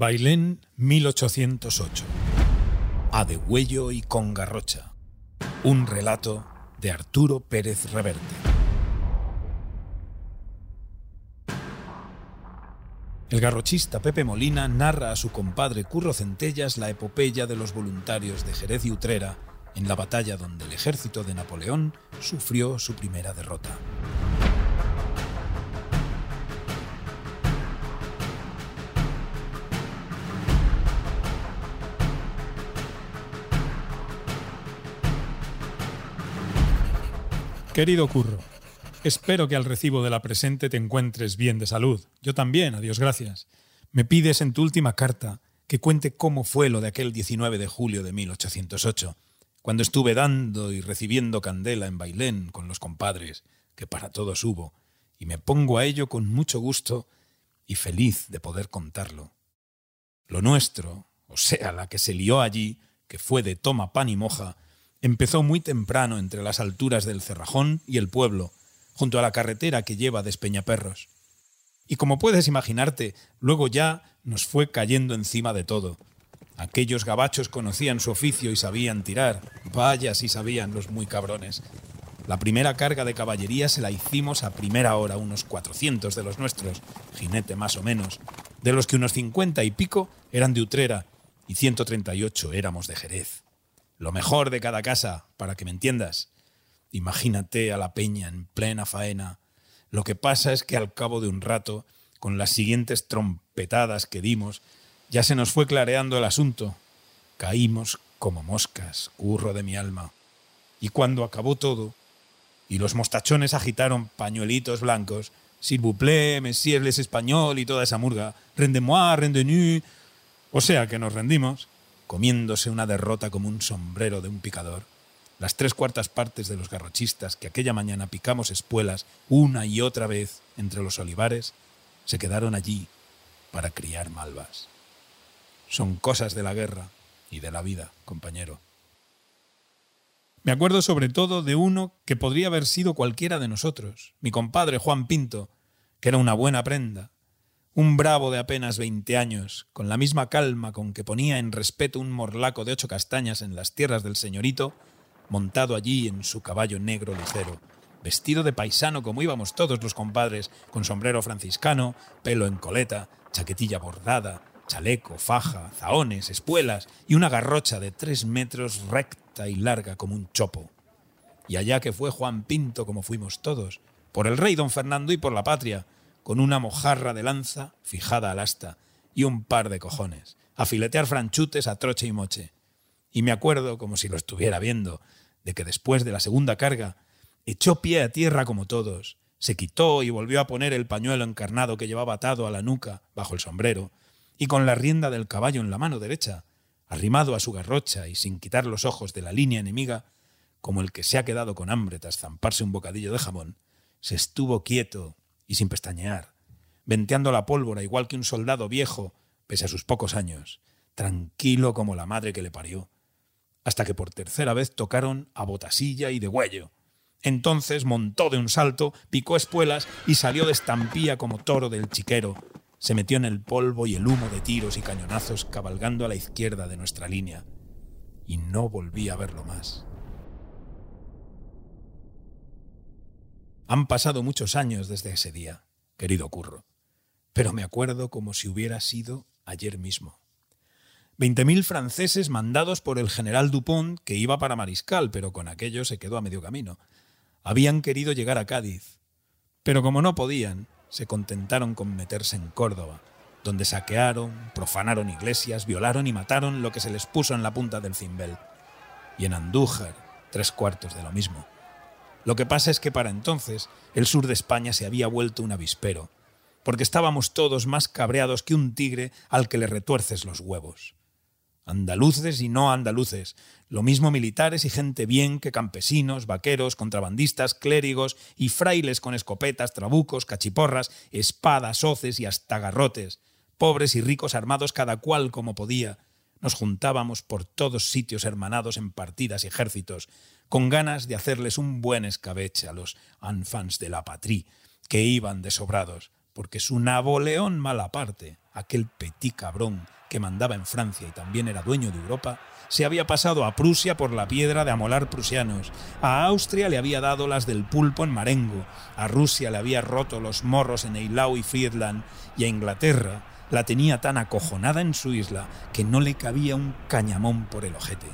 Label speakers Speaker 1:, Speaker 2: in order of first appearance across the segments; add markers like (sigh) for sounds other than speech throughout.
Speaker 1: Bailén 1808. A de Huello y con Garrocha. Un relato de Arturo Pérez Reverte. El garrochista Pepe Molina narra a su compadre Curro Centellas la epopeya de los voluntarios de Jerez y Utrera en la batalla donde el ejército de Napoleón sufrió su primera derrota. Querido Curro, espero que al recibo de la presente te encuentres bien de salud. Yo también, a Dios gracias. Me pides en tu última carta que cuente cómo fue lo de aquel 19 de julio de 1808, cuando estuve dando y recibiendo candela en Bailén con los compadres, que para todos hubo, y me pongo a ello con mucho gusto y feliz de poder contarlo. Lo nuestro, o sea, la que se lió allí, que fue de toma pan y moja, Empezó muy temprano entre las alturas del Cerrajón y el pueblo, junto a la carretera que lleva de Espeñaperros. Y como puedes imaginarte, luego ya nos fue cayendo encima de todo. Aquellos gabachos conocían su oficio y sabían tirar. Vaya si sabían los muy cabrones. La primera carga de caballería se la hicimos a primera hora, unos cuatrocientos de los nuestros, jinete más o menos, de los que unos cincuenta y pico eran de Utrera y ciento treinta y ocho éramos de Jerez lo mejor de cada casa, para que me entiendas. Imagínate a la peña en plena faena. Lo que pasa es que al cabo de un rato, con las siguientes trompetadas que dimos, ya se nos fue clareando el asunto. Caímos como moscas, curro de mi alma. Y cuando acabó todo, y los mostachones agitaron pañuelitos blancos, s'il vous plaît, monsieur les español y toda esa murga, rendez-moi, rendez O sea que nos rendimos comiéndose una derrota como un sombrero de un picador, las tres cuartas partes de los garrochistas que aquella mañana picamos espuelas una y otra vez entre los olivares, se quedaron allí para criar malvas. Son cosas de la guerra y de la vida, compañero. Me acuerdo sobre todo de uno que podría haber sido cualquiera de nosotros, mi compadre Juan Pinto, que era una buena prenda, un bravo de apenas veinte años, con la misma calma con que ponía en respeto un morlaco de ocho castañas en las tierras del señorito, montado allí en su caballo negro ligero, vestido de paisano como íbamos todos los compadres, con sombrero franciscano, pelo en coleta, chaquetilla bordada, chaleco, faja, zahones, espuelas y una garrocha de tres metros recta y larga como un chopo. Y allá que fue Juan Pinto como fuimos todos, por el rey don Fernando y por la patria, con una mojarra de lanza fijada al asta y un par de cojones, a filetear franchutes a troche y moche. Y me acuerdo, como si lo estuviera viendo, de que después de la segunda carga echó pie a tierra como todos, se quitó y volvió a poner el pañuelo encarnado que llevaba atado a la nuca bajo el sombrero, y con la rienda del caballo en la mano derecha, arrimado a su garrocha y sin quitar los ojos de la línea enemiga, como el que se ha quedado con hambre tras zamparse un bocadillo de jamón, se estuvo quieto y sin pestañear, venteando la pólvora igual que un soldado viejo, pese a sus pocos años, tranquilo como la madre que le parió, hasta que por tercera vez tocaron a botasilla y de huello. Entonces montó de un salto, picó espuelas y salió de estampía como toro del chiquero. Se metió en el polvo y el humo de tiros y cañonazos cabalgando a la izquierda de nuestra línea. Y no volví a verlo más. Han pasado muchos años desde ese día, querido Curro, pero me acuerdo como si hubiera sido ayer mismo. Veinte mil franceses mandados por el general Dupont, que iba para Mariscal, pero con aquello se quedó a medio camino. Habían querido llegar a Cádiz, pero como no podían, se contentaron con meterse en Córdoba, donde saquearon, profanaron iglesias, violaron y mataron lo que se les puso en la punta del cimbel. Y en Andújar, tres cuartos de lo mismo. Lo que pasa es que para entonces el sur de España se había vuelto un avispero, porque estábamos todos más cabreados que un tigre al que le retuerces los huevos. Andaluces y no andaluces, lo mismo militares y gente bien que campesinos, vaqueros, contrabandistas, clérigos y frailes con escopetas, trabucos, cachiporras, espadas, hoces y hasta garrotes, pobres y ricos armados cada cual como podía, nos juntábamos por todos sitios hermanados en partidas y ejércitos, con ganas de hacerles un buen escabeche a los enfants de la patrie, que iban desobrados, porque su Napoleón Malaparte, aquel petit cabrón que mandaba en Francia y también era dueño de Europa, se había pasado a Prusia por la piedra de amolar prusianos, a Austria le había dado las del pulpo en Marengo, a Rusia le había roto los morros en Eilau y Friedland, y a Inglaterra la tenía tan acojonada en su isla que no le cabía un cañamón por el ojete.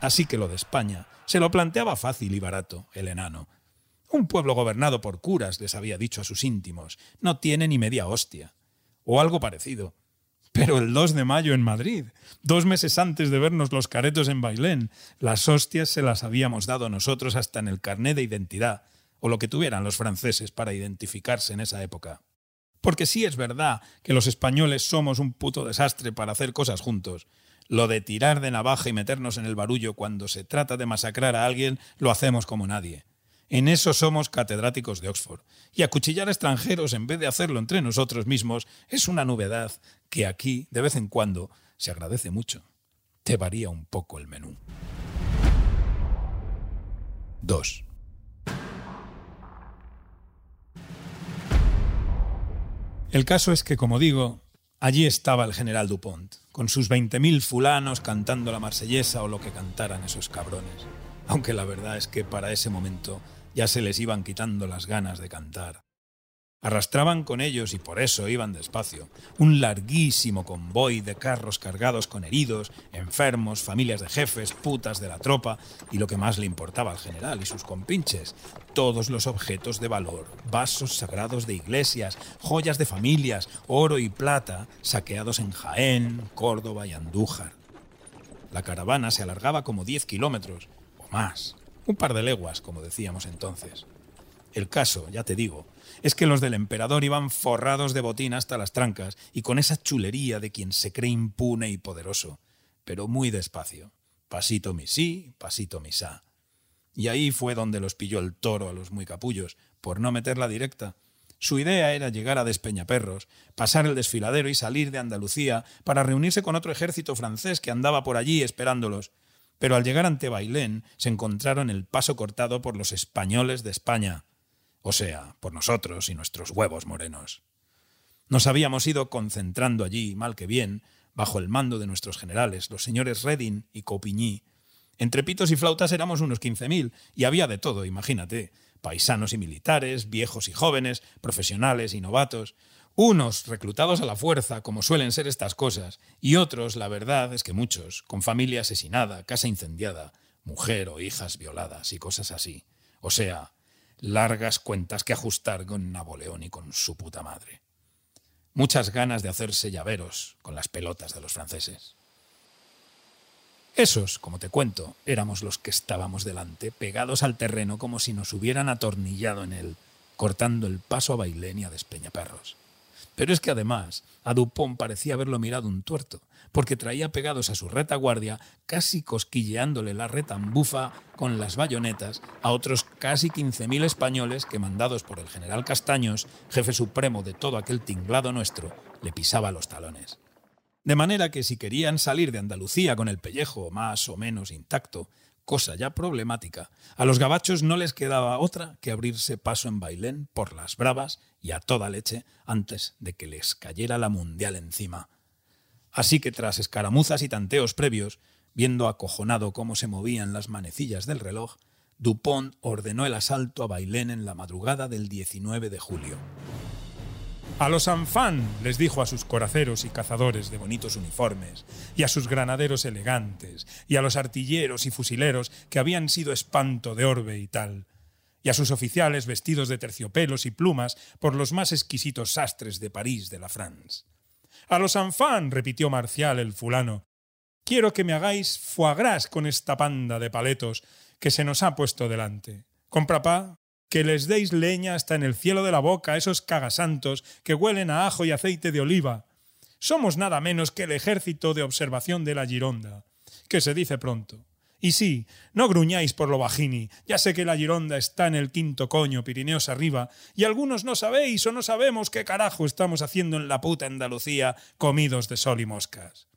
Speaker 1: Así que lo de España se lo planteaba fácil y barato, el enano. Un pueblo gobernado por curas, les había dicho a sus íntimos, no tiene ni media hostia. O algo parecido. Pero el 2 de mayo en Madrid, dos meses antes de vernos los caretos en Bailén, las hostias se las habíamos dado nosotros hasta en el carné de identidad, o lo que tuvieran los franceses para identificarse en esa época. Porque sí es verdad que los españoles somos un puto desastre para hacer cosas juntos. Lo de tirar de navaja y meternos en el barullo cuando se trata de masacrar a alguien lo hacemos como nadie. En eso somos catedráticos de Oxford. Y acuchillar a extranjeros en vez de hacerlo entre nosotros mismos es una novedad que aquí, de vez en cuando, se agradece mucho. Te varía un poco el menú. 2. El caso es que, como digo, allí estaba el general Dupont, con sus 20.000 fulanos cantando la marsellesa o lo que cantaran esos cabrones. Aunque la verdad es que para ese momento ya se les iban quitando las ganas de cantar. Arrastraban con ellos y por eso iban despacio. Un larguísimo convoy de carros cargados con heridos, enfermos, familias de jefes, putas de la tropa y lo que más le importaba al general y sus compinches, todos los objetos de valor, vasos sagrados de iglesias, joyas de familias, oro y plata, saqueados en Jaén, Córdoba y Andújar. La caravana se alargaba como 10 kilómetros o más un par de leguas, como decíamos entonces. El caso, ya te digo, es que los del emperador iban forrados de botín hasta las trancas y con esa chulería de quien se cree impune y poderoso, pero muy despacio. Pasito mi sí, pasito mi sa. Y ahí fue donde los pilló el toro a los muy capullos, por no meterla directa. Su idea era llegar a Despeñaperros, pasar el desfiladero y salir de Andalucía para reunirse con otro ejército francés que andaba por allí esperándolos, pero al llegar ante Bailén se encontraron el paso cortado por los españoles de España, o sea, por nosotros y nuestros huevos morenos. Nos habíamos ido concentrando allí, mal que bien, bajo el mando de nuestros generales, los señores Redin y Coupigny. Entre pitos y flautas éramos unos quince mil, y había de todo, imagínate, paisanos y militares, viejos y jóvenes, profesionales y novatos, unos reclutados a la fuerza, como suelen ser estas cosas, y otros, la verdad es que muchos, con familia asesinada, casa incendiada, mujer o hijas violadas y cosas así. O sea, largas cuentas que ajustar con Napoleón y con su puta madre. Muchas ganas de hacerse llaveros con las pelotas de los franceses. Esos, como te cuento, éramos los que estábamos delante, pegados al terreno como si nos hubieran atornillado en él, cortando el paso a Bailén y a Despeñaperros. Pero es que además a Dupont parecía haberlo mirado un tuerto, porque traía pegados a su retaguardia, casi cosquilleándole la retambufa con las bayonetas, a otros casi 15.000 españoles que, mandados por el general Castaños, jefe supremo de todo aquel tinglado nuestro, le pisaba los talones. De manera que si querían salir de Andalucía con el pellejo más o menos intacto, cosa ya problemática. A los gabachos no les quedaba otra que abrirse paso en Bailén por las bravas y a toda leche antes de que les cayera la mundial encima. Así que tras escaramuzas y tanteos previos, viendo acojonado cómo se movían las manecillas del reloj, Dupont ordenó el asalto a Bailén en la madrugada del 19 de julio. A los Anfán, les dijo a sus coraceros y cazadores de bonitos uniformes, y a sus granaderos elegantes, y a los artilleros y fusileros que habían sido espanto de orbe y tal, y a sus oficiales vestidos de terciopelos y plumas por los más exquisitos sastres de París de la France. A los Anfán, repitió Marcial el fulano, quiero que me hagáis foie gras con esta panda de paletos que se nos ha puesto delante. Compra pa, que les deis leña hasta en el cielo de la boca a esos cagasantos que huelen a ajo y aceite de oliva. Somos nada menos que el ejército de observación de la Gironda, que se dice pronto. Y sí, no gruñáis por lo bajini, ya sé que la Gironda está en el quinto coño, Pirineos arriba, y algunos no sabéis o no sabemos qué carajo estamos haciendo en la puta Andalucía comidos de sol y moscas.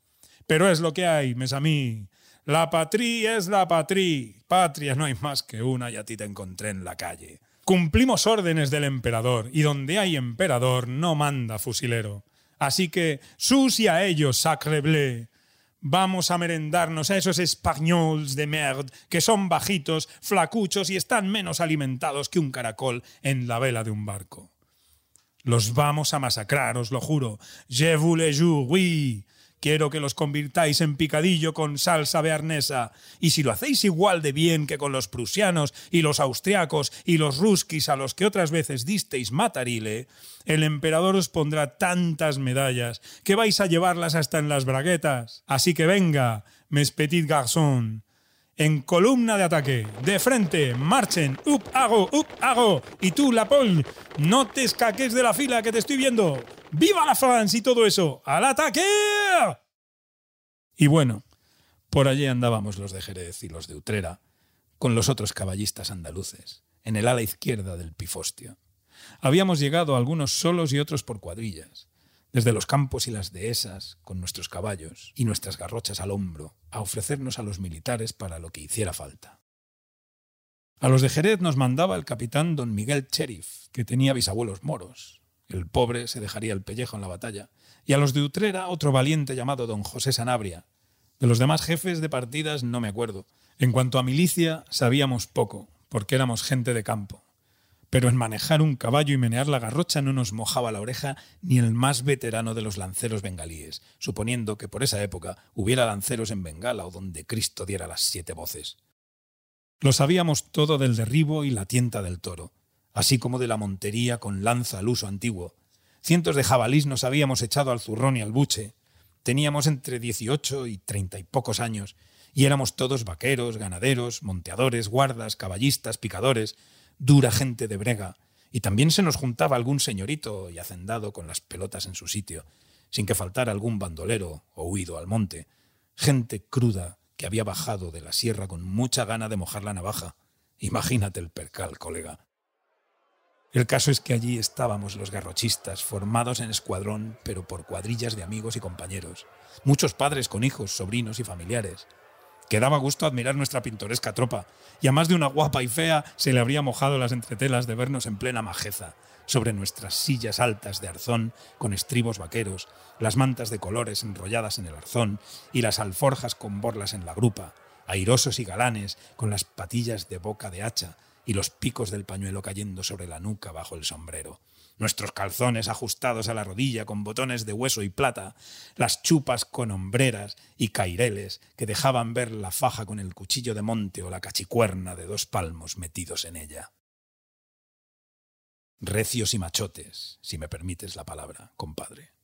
Speaker 1: Pero es lo que hay, mes a mí. La patria es la patria. Patria no hay más que una y a ti te encontré en la calle. Cumplimos órdenes del emperador, y donde hay emperador no manda fusilero. Así que, sus y a ellos, sacreblé. Vamos a merendarnos a esos españoles de merde que son bajitos, flacuchos y están menos alimentados que un caracol en la vela de un barco. Los vamos a masacrar, os lo juro. Je vous le jure, oui. Quiero que los convirtáis en picadillo con salsa bearnesa. Y si lo hacéis igual de bien que con los prusianos y los austriacos y los ruskis a los que otras veces disteis matarile, el emperador os pondrá tantas medallas que vais a llevarlas hasta en las braguetas. Así que venga, mes petit garçon. En columna de ataque, de frente, marchen, up, hago, up, hago. Y tú, la Paul, no te escaques de la fila que te estoy viendo. ¡Viva la France y todo eso! ¡Al ataque! Y bueno, por allí andábamos los de Jerez y los de Utrera, con los otros caballistas andaluces, en el ala izquierda del pifostio. Habíamos llegado algunos solos y otros por cuadrillas, desde los campos y las dehesas, con nuestros caballos y nuestras garrochas al hombro, a ofrecernos a los militares para lo que hiciera falta. A los de Jerez nos mandaba el capitán don Miguel Cherif, que tenía bisabuelos moros, el pobre se dejaría el pellejo en la batalla. Y a los de Utrera otro valiente llamado don José Sanabria. De los demás jefes de partidas no me acuerdo. En cuanto a milicia, sabíamos poco, porque éramos gente de campo. Pero en manejar un caballo y menear la garrocha no nos mojaba la oreja ni el más veterano de los lanceros bengalíes, suponiendo que por esa época hubiera lanceros en Bengala o donde Cristo diera las siete voces. Lo sabíamos todo del derribo y la tienta del toro, así como de la montería con lanza al uso antiguo. Cientos de jabalís nos habíamos echado al zurrón y al buche. Teníamos entre dieciocho y treinta y pocos años, y éramos todos vaqueros, ganaderos, monteadores, guardas, caballistas, picadores, dura gente de brega, y también se nos juntaba algún señorito y hacendado con las pelotas en su sitio, sin que faltara algún bandolero o huido al monte, gente cruda que había bajado de la sierra con mucha gana de mojar la navaja. Imagínate el percal, colega. El caso es que allí estábamos los garrochistas, formados en escuadrón, pero por cuadrillas de amigos y compañeros, muchos padres con hijos, sobrinos y familiares. Que daba gusto admirar nuestra pintoresca tropa, y a más de una guapa y fea se le habría mojado las entretelas de vernos en plena majeza, sobre nuestras sillas altas de arzón con estribos vaqueros, las mantas de colores enrolladas en el arzón y las alforjas con borlas en la grupa, airosos y galanes con las patillas de boca de hacha, y los picos del pañuelo cayendo sobre la nuca bajo el sombrero, nuestros calzones ajustados a la rodilla con botones de hueso y plata, las chupas con hombreras y caireles que dejaban ver la faja con el cuchillo de monte o la cachicuerna de dos palmos metidos en ella. Recios y machotes, si me permites la palabra, compadre.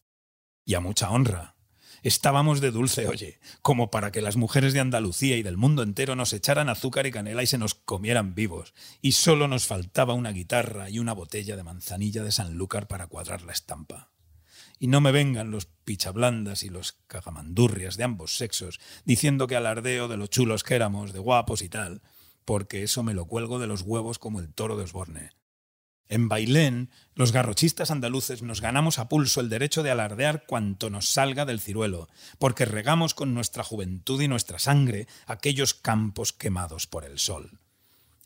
Speaker 1: Y a mucha honra, Estábamos de dulce oye, como para que las mujeres de Andalucía y del mundo entero nos echaran azúcar y canela y se nos comieran vivos, y solo nos faltaba una guitarra y una botella de manzanilla de Sanlúcar para cuadrar la estampa. Y no me vengan los pichablandas y los cagamandurrias de ambos sexos diciendo que alardeo de lo chulos que éramos, de guapos y tal, porque eso me lo cuelgo de los huevos como el toro de Osborne. En Bailén, los garrochistas andaluces nos ganamos a pulso el derecho de alardear cuanto nos salga del ciruelo, porque regamos con nuestra juventud y nuestra sangre aquellos campos quemados por el sol.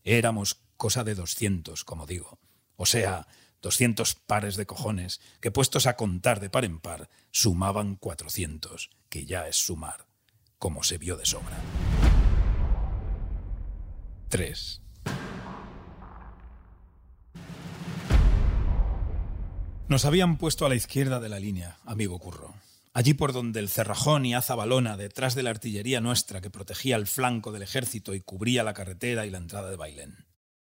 Speaker 1: Éramos cosa de doscientos, como digo, o sea, doscientos pares de cojones, que puestos a contar de par en par, sumaban cuatrocientos, que ya es sumar, como se vio de sobra. 3. Nos habían puesto a la izquierda de la línea, amigo Curro. Allí por donde el cerrajón y Azabalona, detrás de la artillería nuestra que protegía el flanco del ejército y cubría la carretera y la entrada de Bailén.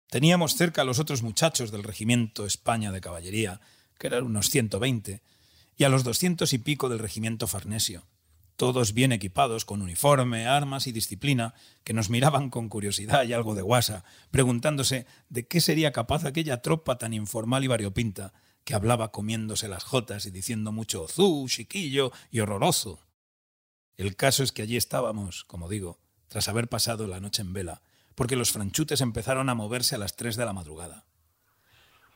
Speaker 1: Teníamos cerca a los otros muchachos del regimiento España de Caballería, que eran unos 120, y a los doscientos y pico del regimiento Farnesio, todos bien equipados con uniforme, armas y disciplina, que nos miraban con curiosidad y algo de guasa, preguntándose de qué sería capaz aquella tropa tan informal y variopinta, que hablaba comiéndose las jotas y diciendo mucho zú, chiquillo y horroroso. El caso es que allí estábamos, como digo, tras haber pasado la noche en vela, porque los franchutes empezaron a moverse a las tres de la madrugada.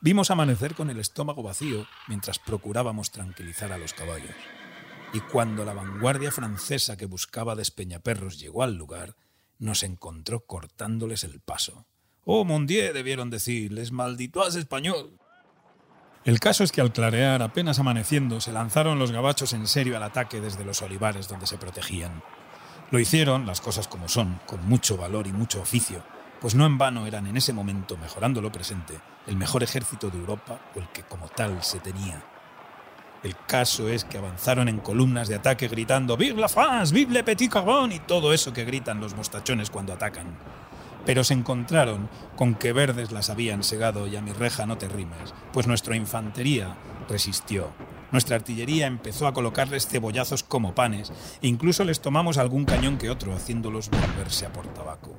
Speaker 1: Vimos amanecer con el estómago vacío mientras procurábamos tranquilizar a los caballos. Y cuando la vanguardia francesa que buscaba despeñaperros llegó al lugar, nos encontró cortándoles el paso, Oh, mon Dieu, debieron decir, les malditois español. El caso es que al clarear, apenas amaneciendo, se lanzaron los gabachos en serio al ataque desde los olivares donde se protegían. Lo hicieron, las cosas como son, con mucho valor y mucho oficio, pues no en vano eran en ese momento, mejorando lo presente, el mejor ejército de Europa o el que como tal se tenía. El caso es que avanzaron en columnas de ataque gritando ¡Vive la France! ¡Vive le petit carbón! y todo eso que gritan los mostachones cuando atacan pero se encontraron con que verdes las habían segado y a mi reja no te rimes, pues nuestra infantería resistió. Nuestra artillería empezó a colocarles cebollazos como panes e incluso les tomamos algún cañón que otro, haciéndolos volverse a por tabaco.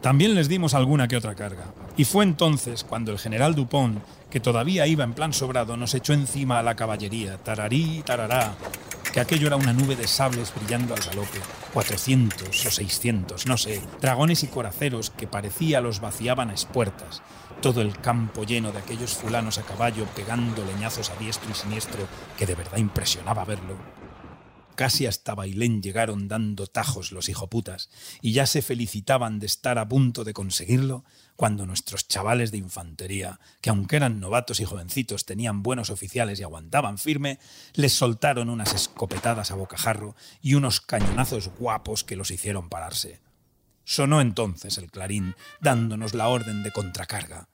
Speaker 1: También les dimos alguna que otra carga. Y fue entonces cuando el general Dupont, que todavía iba en plan sobrado, nos echó encima a la caballería, tararí, tarará, que aquello era una nube de sables brillando al galope, 400 o 600, no sé, dragones y coraceros que parecía los vaciaban a espuertas, todo el campo lleno de aquellos fulanos a caballo pegando leñazos a diestro y siniestro que de verdad impresionaba verlo. Casi hasta Bailén llegaron dando tajos los hijoputas y ya se felicitaban de estar a punto de conseguirlo cuando nuestros chavales de infantería, que aunque eran novatos y jovencitos tenían buenos oficiales y aguantaban firme, les soltaron unas escopetadas a bocajarro y unos cañonazos guapos que los hicieron pararse. Sonó entonces el clarín dándonos la orden de contracarga.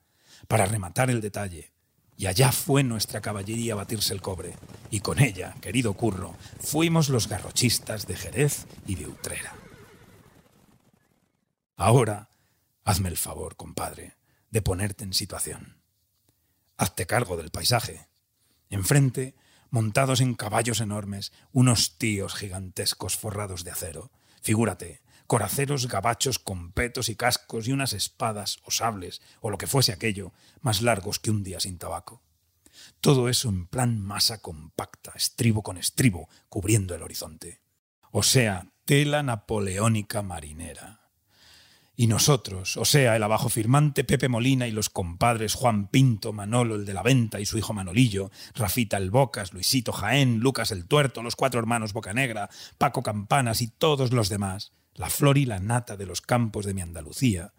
Speaker 1: Para rematar el detalle, y allá fue nuestra caballería a batirse el cobre. Y con ella, querido Curro, fuimos los garrochistas de Jerez y de Utrera. Ahora, hazme el favor, compadre, de ponerte en situación. Hazte cargo del paisaje. Enfrente, montados en caballos enormes, unos tíos gigantescos forrados de acero. Figúrate, coraceros gabachos con petos y cascos y unas espadas o sables o lo que fuese aquello, más largos que un día sin tabaco. Todo eso en plan masa compacta, estribo con estribo, cubriendo el horizonte. O sea, tela napoleónica marinera. Y nosotros, o sea, el abajo firmante Pepe Molina y los compadres Juan Pinto, Manolo el de la Venta y su hijo Manolillo, Rafita el Bocas, Luisito Jaén, Lucas el Tuerto, los cuatro hermanos Bocanegra, Paco Campanas y todos los demás, la flor y la nata de los campos de mi Andalucía,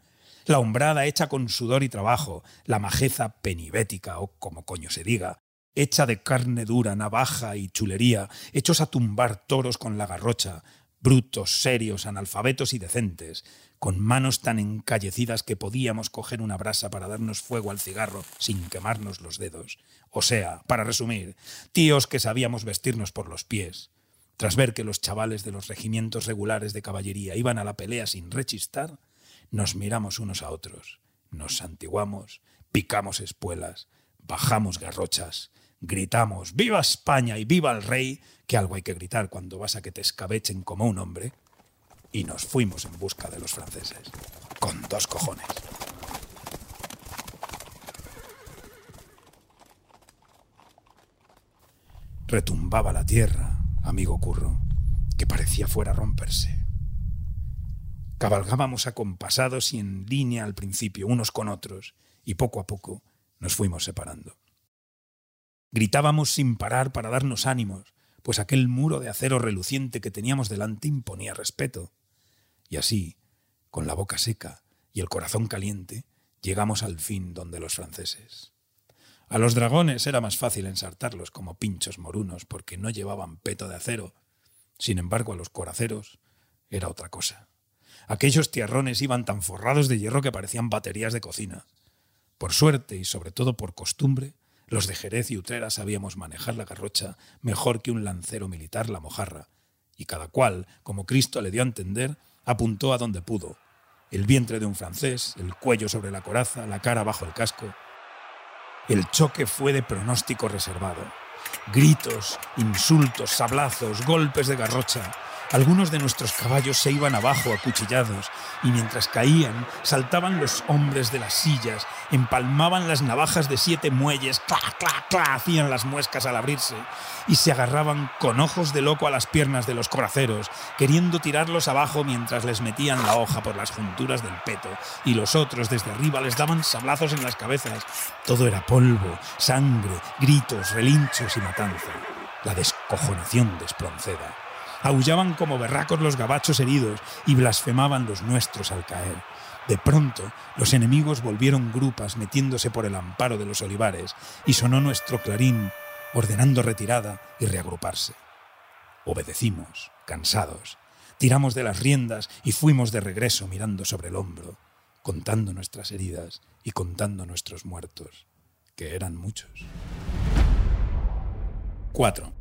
Speaker 1: la hombrada hecha con sudor y trabajo, la majeza penibética, o como coño se diga, hecha de carne dura, navaja y chulería, hechos a tumbar toros con la garrocha, brutos, serios, analfabetos y decentes, con manos tan encallecidas que podíamos coger una brasa para darnos fuego al cigarro sin quemarnos los dedos. O sea, para resumir, tíos que sabíamos vestirnos por los pies, tras ver que los chavales de los regimientos regulares de caballería iban a la pelea sin rechistar, nos miramos unos a otros, nos santiguamos, picamos espuelas, bajamos garrochas, gritamos ¡Viva España y viva el rey! que algo hay que gritar cuando vas a que te escabechen como un hombre, y nos fuimos en busca de los franceses, con dos cojones. Retumbaba la tierra, amigo Curro, que parecía fuera a romperse. Cabalgábamos acompasados y en línea al principio, unos con otros, y poco a poco nos fuimos separando. Gritábamos sin parar para darnos ánimos, pues aquel muro de acero reluciente que teníamos delante imponía respeto. Y así, con la boca seca y el corazón caliente, llegamos al fin donde los franceses. A los dragones era más fácil ensartarlos como pinchos morunos porque no llevaban peto de acero. Sin embargo, a los coraceros era otra cosa. Aquellos tierrones iban tan forrados de hierro que parecían baterías de cocina. Por suerte y sobre todo por costumbre, los de Jerez y Utrera sabíamos manejar la garrocha mejor que un lancero militar la mojarra, y cada cual, como Cristo le dio a entender, apuntó a donde pudo. El vientre de un francés, el cuello sobre la coraza, la cara bajo el casco, el choque fue de pronóstico reservado. Gritos, insultos, sablazos, golpes de garrocha, algunos de nuestros caballos se iban abajo acuchillados y mientras caían saltaban los hombres de las sillas, empalmaban las navajas de siete muelles, ¡cla, cla, cla! hacían las muescas al abrirse y se agarraban con ojos de loco a las piernas de los coraceros, queriendo tirarlos abajo mientras les metían la hoja por las junturas del peto y los otros desde arriba les daban sablazos en las cabezas. Todo era polvo, sangre, gritos, relinchos y matanza. La descojonación de Espronceda. Aullaban como berracos los gabachos heridos y blasfemaban los nuestros al caer. De pronto, los enemigos volvieron grupas metiéndose por el amparo de los olivares y sonó nuestro clarín ordenando retirada y reagruparse. Obedecimos, cansados, tiramos de las riendas y fuimos de regreso mirando sobre el hombro, contando nuestras heridas y contando nuestros muertos, que eran muchos. 4.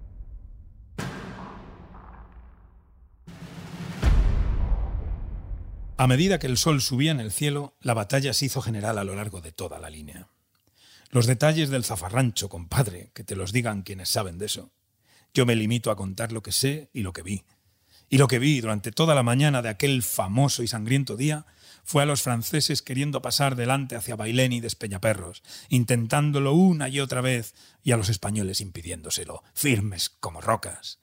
Speaker 1: A medida que el sol subía en el cielo, la batalla se hizo general a lo largo de toda la línea. Los detalles del zafarrancho, compadre, que te los digan quienes saben de eso. Yo me limito a contar lo que sé y lo que vi. Y lo que vi durante toda la mañana de aquel famoso y sangriento día fue a los franceses queriendo pasar delante hacia Bailén y Despeñaperros, intentándolo una y otra vez, y a los españoles impidiéndoselo, firmes como rocas.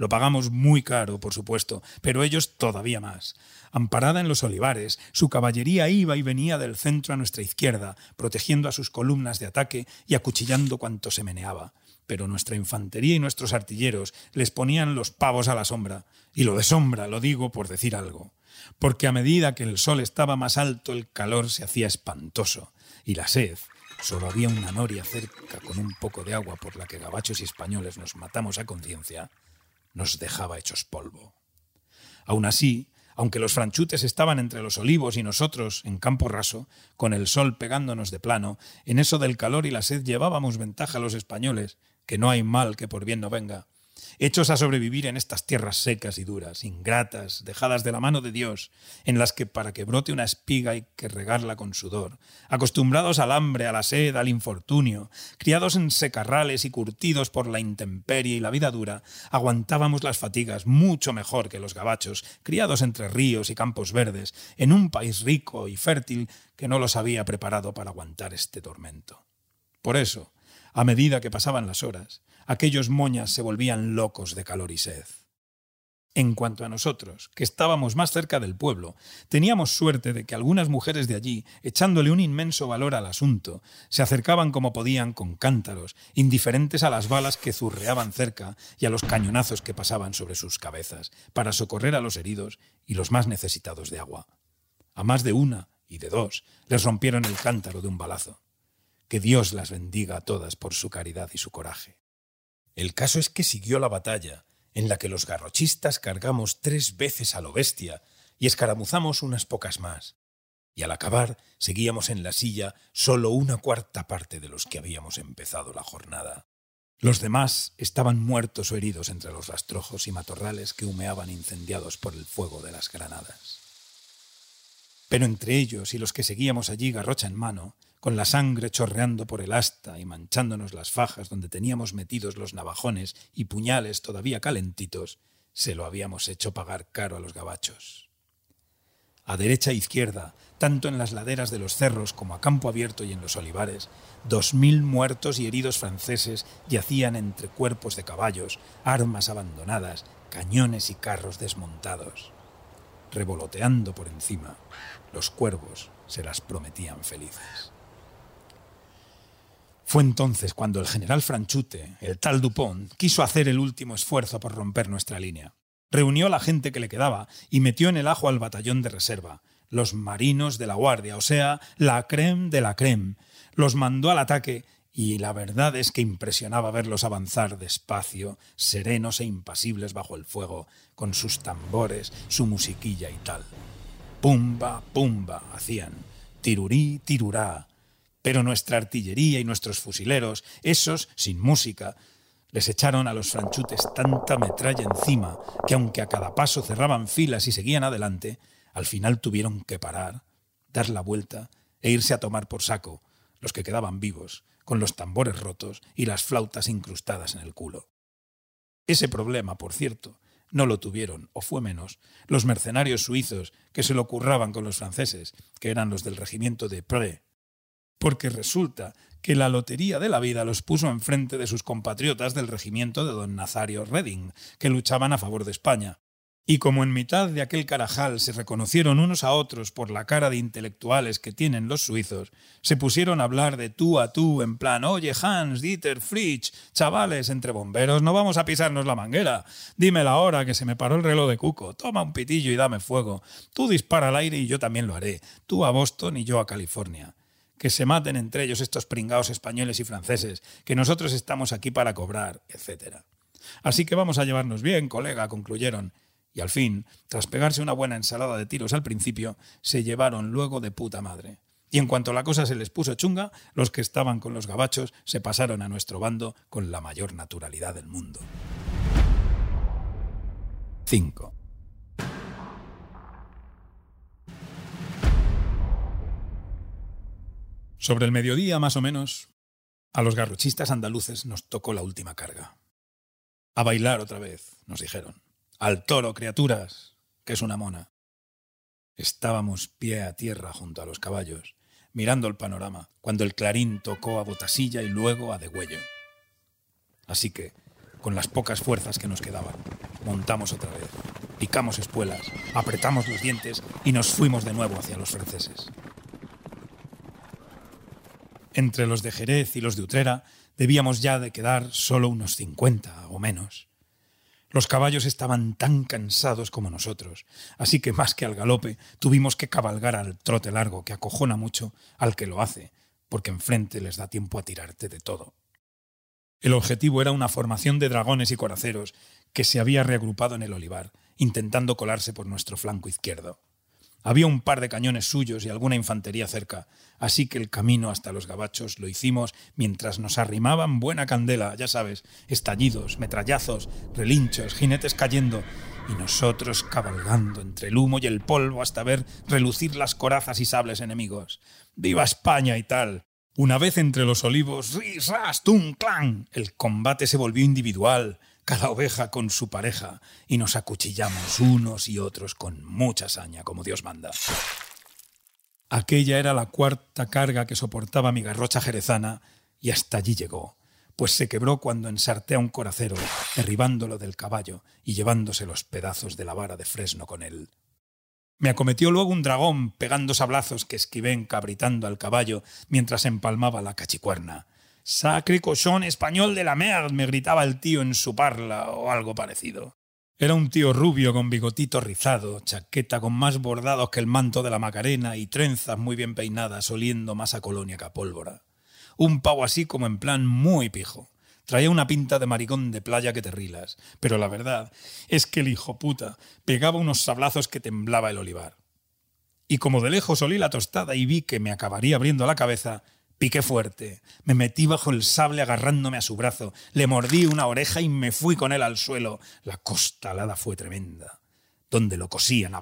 Speaker 1: Lo pagamos muy caro, por supuesto, pero ellos todavía más. Amparada en los olivares, su caballería iba y venía del centro a nuestra izquierda, protegiendo a sus columnas de ataque y acuchillando cuanto se meneaba. Pero nuestra infantería y nuestros artilleros les ponían los pavos a la sombra. Y lo de sombra lo digo por decir algo. Porque a medida que el sol estaba más alto, el calor se hacía espantoso. Y la sed, solo había una noria cerca con un poco de agua por la que gabachos y españoles nos matamos a conciencia, nos dejaba hechos polvo. Aún así, aunque los franchutes estaban entre los olivos y nosotros en campo raso, con el sol pegándonos de plano, en eso del calor y la sed llevábamos ventaja a los españoles, que no hay mal que por bien no venga, hechos a sobrevivir en estas tierras secas y duras, ingratas, dejadas de la mano de Dios, en las que para que brote una espiga hay que regarla con sudor, acostumbrados al hambre, a la sed, al infortunio, criados en secarrales y curtidos por la intemperie y la vida dura, aguantábamos las fatigas mucho mejor que los gabachos, criados entre ríos y campos verdes, en un país rico y fértil que no los había preparado para aguantar este tormento. Por eso, a medida que pasaban las horas, aquellos moñas se volvían locos de calor y sed. En cuanto a nosotros, que estábamos más cerca del pueblo, teníamos suerte de que algunas mujeres de allí, echándole un inmenso valor al asunto, se acercaban como podían con cántaros, indiferentes a las balas que zurreaban cerca y a los cañonazos que pasaban sobre sus cabezas, para socorrer a los heridos y los más necesitados de agua. A más de una y de dos les rompieron el cántaro de un balazo. Que Dios las bendiga a todas por su caridad y su coraje. El caso es que siguió la batalla, en la que los garrochistas cargamos tres veces a lo bestia y escaramuzamos unas pocas más. Y al acabar seguíamos en la silla solo una cuarta parte de los que habíamos empezado la jornada. Los demás estaban muertos o heridos entre los rastrojos y matorrales que humeaban incendiados por el fuego de las granadas. Pero entre ellos y los que seguíamos allí garrocha en mano, con la sangre chorreando por el asta y manchándonos las fajas donde teníamos metidos los navajones y puñales todavía calentitos, se lo habíamos hecho pagar caro a los gabachos. A derecha e izquierda, tanto en las laderas de los cerros como a campo abierto y en los olivares, dos mil muertos y heridos franceses yacían entre cuerpos de caballos, armas abandonadas, cañones y carros desmontados. Revoloteando por encima, los cuervos se las prometían felices. Fue entonces cuando el general Franchute, el tal Dupont, quiso hacer el último esfuerzo por romper nuestra línea. Reunió a la gente que le quedaba y metió en el ajo al batallón de reserva, los marinos de la guardia, o sea, la creme de la creme. Los mandó al ataque y la verdad es que impresionaba verlos avanzar despacio, serenos e impasibles bajo el fuego, con sus tambores, su musiquilla y tal. Pumba, pumba, hacían. Tirurí, tirurá, pero nuestra artillería y nuestros fusileros, esos sin música, les echaron a los franchutes tanta metralla encima que aunque a cada paso cerraban filas y seguían adelante, al final tuvieron que parar, dar la vuelta e irse a tomar por saco, los que quedaban vivos, con los tambores rotos y las flautas incrustadas en el culo. Ese problema, por cierto, no lo tuvieron, o fue menos, los mercenarios suizos que se lo curraban con los franceses, que eran los del regimiento de Pré, porque resulta que la lotería de la vida los puso enfrente de sus compatriotas del regimiento de don Nazario Redding, que luchaban a favor de España. Y como en mitad de aquel carajal se reconocieron unos a otros por la cara de intelectuales que tienen los suizos, se pusieron a hablar de tú a tú en plan, oye Hans, Dieter, Fritsch, chavales, entre bomberos no vamos a pisarnos la manguera. Dime la hora que se me paró el reloj de cuco. Toma un pitillo y dame fuego. Tú dispara al aire y yo también lo haré. Tú a Boston y yo a California. Que se maten entre ellos estos pringados españoles y franceses, que nosotros estamos aquí para cobrar, etc. Así que vamos a llevarnos bien, colega, concluyeron y al fin, tras pegarse una buena ensalada de tiros al principio, se llevaron luego de puta madre. Y en cuanto la cosa se les puso chunga, los que estaban con los gabachos se pasaron a nuestro bando con la mayor naturalidad del mundo. 5. Sobre el mediodía, más o menos, a los garruchistas andaluces nos tocó la última carga. A bailar otra vez, nos dijeron. Al toro, criaturas, que es una mona. Estábamos pie a tierra junto a los caballos, mirando el panorama, cuando el clarín tocó a Botasilla y luego a Degüello. Así que, con las pocas fuerzas que nos quedaban, montamos otra vez, picamos espuelas, apretamos los dientes y nos fuimos de nuevo hacia los franceses. Entre los de Jerez y los de Utrera debíamos ya de quedar solo unos cincuenta o menos. Los caballos estaban tan cansados como nosotros, así que más que al galope tuvimos que cabalgar al trote largo que acojona mucho al que lo hace, porque enfrente les da tiempo a tirarte de todo. El objetivo era una formación de dragones y coraceros que se había reagrupado en el olivar, intentando colarse por nuestro flanco izquierdo. Había un par de cañones suyos y alguna infantería cerca, así que el camino hasta los gabachos lo hicimos mientras nos arrimaban buena candela, ya sabes, estallidos, metrallazos, relinchos, jinetes cayendo, y nosotros cabalgando entre el humo y el polvo hasta ver relucir las corazas y sables enemigos. ¡Viva España y tal! Una vez entre los olivos, ¡ris, ras, tum, clan! El combate se volvió individual, cada oveja con su pareja, y nos acuchillamos unos y otros con mucha saña, como Dios manda. Aquella era la cuarta carga que soportaba mi garrocha jerezana, y hasta allí llegó, pues se quebró cuando ensarté a un coracero, derribándolo del caballo y llevándose los pedazos de la vara de fresno con él. Me acometió luego un dragón pegando sablazos que esquivé encabritando al caballo mientras empalmaba la cachicuerna. Sacre cochón español de la merde, me gritaba el tío en su parla o algo parecido. Era un tío rubio con bigotito rizado, chaqueta con más bordados que el manto de la Macarena y trenzas muy bien peinadas, oliendo más a colonia que a pólvora. Un pavo así como en plan muy pijo. Traía una pinta de maricón de playa que te rilas, pero la verdad es que el hijo puta pegaba unos sablazos que temblaba el olivar. Y como de lejos olí la tostada y vi que me acabaría abriendo la cabeza, Piqué fuerte, me metí bajo el sable agarrándome a su brazo, le mordí una oreja y me fui con él al suelo. La costalada fue tremenda donde lo cosían a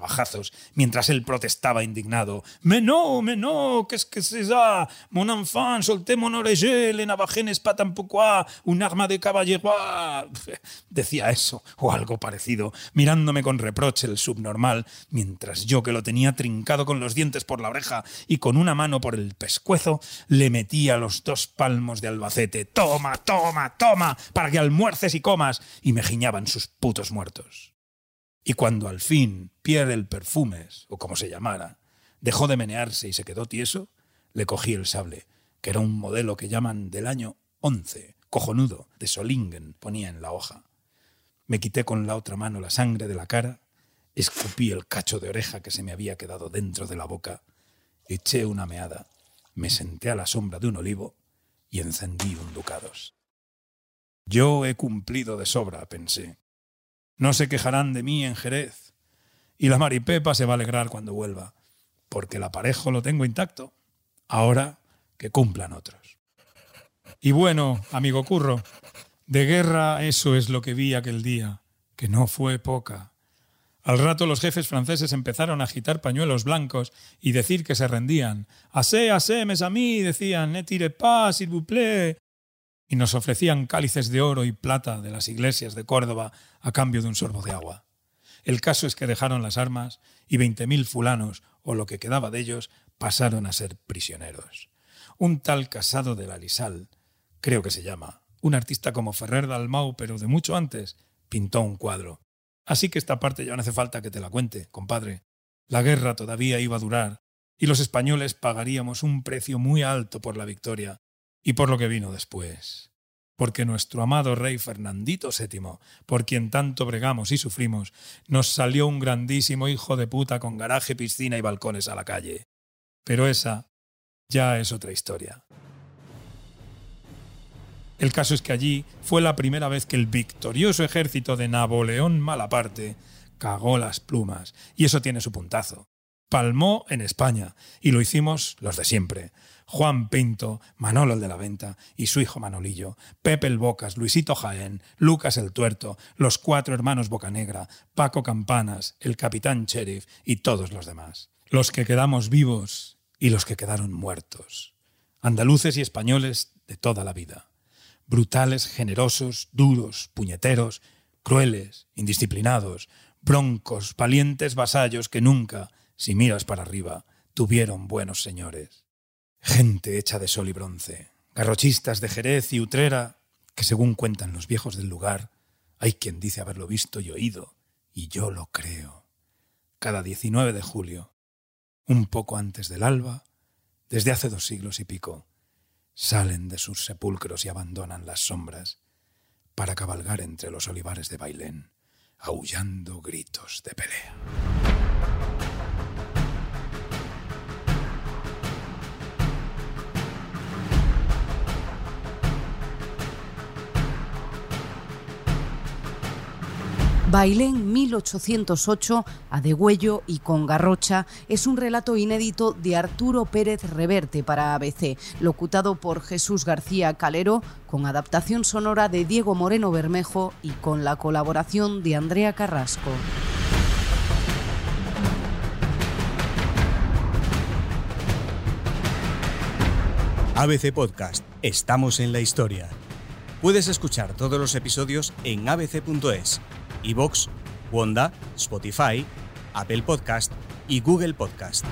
Speaker 1: mientras él protestaba indignado. «Me no, me no, qu'est-ce que c'est ça? Mon enfant, solté mon oreille, le navaje n'est pas tampoco un arma de caballero. (laughs) Decía eso, o algo parecido, mirándome con reproche el subnormal, mientras yo, que lo tenía trincado con los dientes por la oreja y con una mano por el pescuezo, le metía los dos palmos de Albacete. «Toma, toma, toma, para que almuerces y comas», y me giñaban sus putos muertos. Y cuando al fin Pierre el Perfumes, o como se llamara, dejó de menearse y se quedó tieso, le cogí el sable, que era un modelo que llaman del año 11, cojonudo, de Solingen, ponía en la hoja. Me quité con la otra mano la sangre de la cara, escupí el cacho de oreja que se me había quedado dentro de la boca, eché una meada, me senté a la sombra de un olivo y encendí un ducados. Yo he cumplido de sobra, pensé. No se quejarán de mí en Jerez. Y la Maripepa se va a alegrar cuando vuelva, porque el aparejo lo tengo intacto. Ahora que cumplan otros. Y bueno, amigo Curro, de guerra eso es lo que vi aquel día, que no fue poca. Al rato los jefes franceses empezaron a agitar pañuelos blancos y decir que se rendían. Asé, asé, mes a mí, decían, ne tire pas, s'il vous plaît y nos ofrecían cálices de oro y plata de las iglesias de Córdoba a cambio de un sorbo de agua. El caso es que dejaron las armas y veinte mil fulanos, o lo que quedaba de ellos, pasaron a ser prisioneros. Un tal Casado de la Lisal, creo que se llama, un artista como Ferrer Dalmau, pero de mucho antes, pintó un cuadro. Así que esta parte ya no hace falta que te la cuente, compadre. La guerra todavía iba a durar, y los españoles pagaríamos un precio muy alto por la victoria y por lo que vino después. Porque nuestro amado rey Fernandito VII, por quien tanto bregamos y sufrimos, nos salió un grandísimo hijo de puta con garaje, piscina y balcones a la calle. Pero esa ya es otra historia. El caso es que allí fue la primera vez que el victorioso ejército de Napoleón Malaparte cagó las plumas, y eso tiene su puntazo. Palmó en España, y lo hicimos los de siempre. Juan Pinto, Manolo el de la Venta y su hijo Manolillo, Pepe el Bocas, Luisito Jaén, Lucas el Tuerto, los cuatro hermanos Bocanegra, Paco Campanas, el capitán Sheriff y todos los demás. Los que quedamos vivos y los que quedaron muertos. Andaluces y españoles de toda la vida brutales, generosos, duros, puñeteros, crueles, indisciplinados, broncos, valientes vasallos que nunca, si miras para arriba, tuvieron buenos señores. Gente hecha de sol y bronce, garrochistas de Jerez y Utrera, que según cuentan los viejos del lugar, hay quien dice haberlo visto y oído, y yo lo creo. Cada 19 de julio, un poco antes del alba, desde hace dos siglos y pico, salen de sus sepulcros y abandonan las sombras para cabalgar entre los olivares de Bailén, aullando gritos de pelea.
Speaker 2: Bailén 1808, a degüello y con garrocha, es un relato inédito de Arturo Pérez Reverte para ABC, locutado por Jesús García Calero, con adaptación sonora de Diego Moreno Bermejo y con la colaboración de Andrea Carrasco.
Speaker 3: ABC Podcast. Estamos en la historia. Puedes escuchar todos los episodios en abc.es iVoox, Wanda, Spotify, Apple Podcast y Google Podcast.